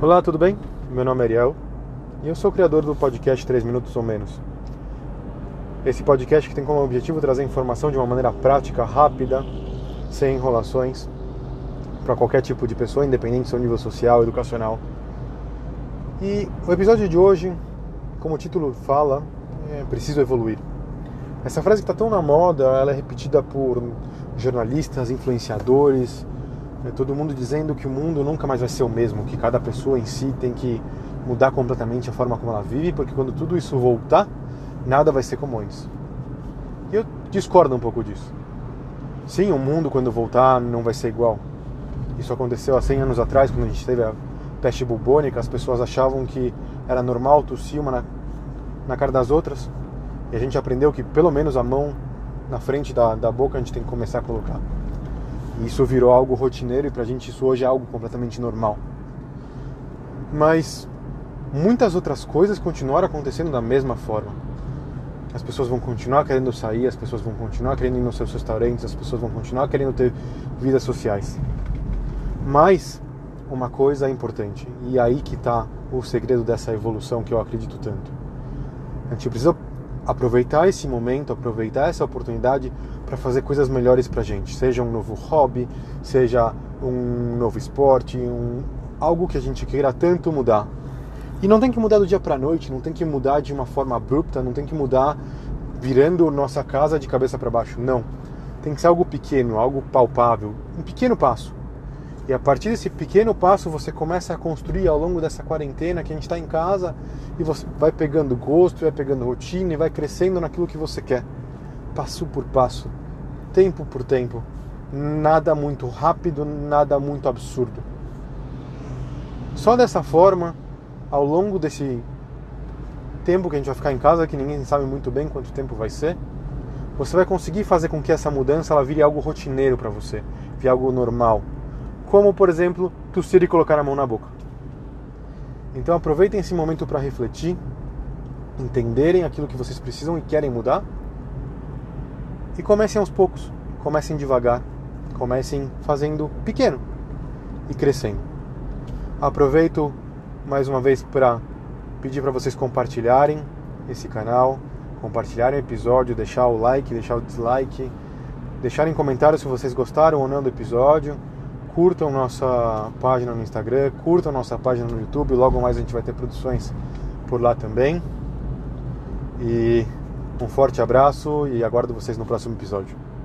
Olá, tudo bem? Meu nome é Ariel e eu sou o criador do podcast 3 Minutos ou Menos. Esse podcast que tem como objetivo trazer informação de uma maneira prática, rápida, sem enrolações, para qualquer tipo de pessoa, independente do seu nível social, educacional. E o episódio de hoje, como o título fala, é preciso evoluir. Essa frase que está tão na moda, ela é repetida por jornalistas, influenciadores, todo mundo dizendo que o mundo nunca mais vai ser o mesmo, que cada pessoa em si tem que mudar completamente a forma como ela vive, porque quando tudo isso voltar, nada vai ser como antes. E eu discordo um pouco disso. Sim, o mundo quando voltar não vai ser igual. Isso aconteceu há 100 anos atrás, quando a gente teve a peste bubônica, as pessoas achavam que era normal tossir uma na, na cara das outras, e a gente aprendeu que pelo menos a mão na frente da, da boca a gente tem que começar a colocar. E isso virou algo rotineiro e pra gente isso hoje é algo completamente normal. Mas muitas outras coisas continuaram acontecendo da mesma forma. As pessoas vão continuar querendo sair, as pessoas vão continuar querendo ir nos seus restaurantes, as pessoas vão continuar querendo ter vidas sociais. Mas uma coisa é importante, e aí que está o segredo dessa evolução que eu acredito tanto. A gente precisa aproveitar esse momento, aproveitar essa oportunidade para fazer coisas melhores para a gente, seja um novo hobby, seja um novo esporte, um, algo que a gente queira tanto mudar. E não tem que mudar do dia para a noite, não tem que mudar de uma forma abrupta, não tem que mudar virando nossa casa de cabeça para baixo, não. Tem que ser algo pequeno, algo palpável, um pequeno passo. E a partir desse pequeno passo você começa a construir ao longo dessa quarentena que a gente está em casa e você vai pegando gosto, vai pegando rotina e vai crescendo naquilo que você quer, passo por passo, tempo por tempo. Nada muito rápido, nada muito absurdo. Só dessa forma, ao longo desse tempo que a gente vai ficar em casa, que ninguém sabe muito bem quanto tempo vai ser, você vai conseguir fazer com que essa mudança ela vire algo rotineiro para você, vire algo normal como por exemplo tossir e colocar a mão na boca. Então aproveitem esse momento para refletir, entenderem aquilo que vocês precisam e querem mudar e comecem aos poucos, comecem devagar, comecem fazendo pequeno e crescendo. Aproveito mais uma vez para pedir para vocês compartilharem esse canal, compartilharem o episódio, deixar o like, deixar o dislike, deixarem comentários se vocês gostaram ou não do episódio curtam nossa página no Instagram, curtam nossa página no YouTube, logo mais a gente vai ter produções por lá também. E um forte abraço e aguardo vocês no próximo episódio.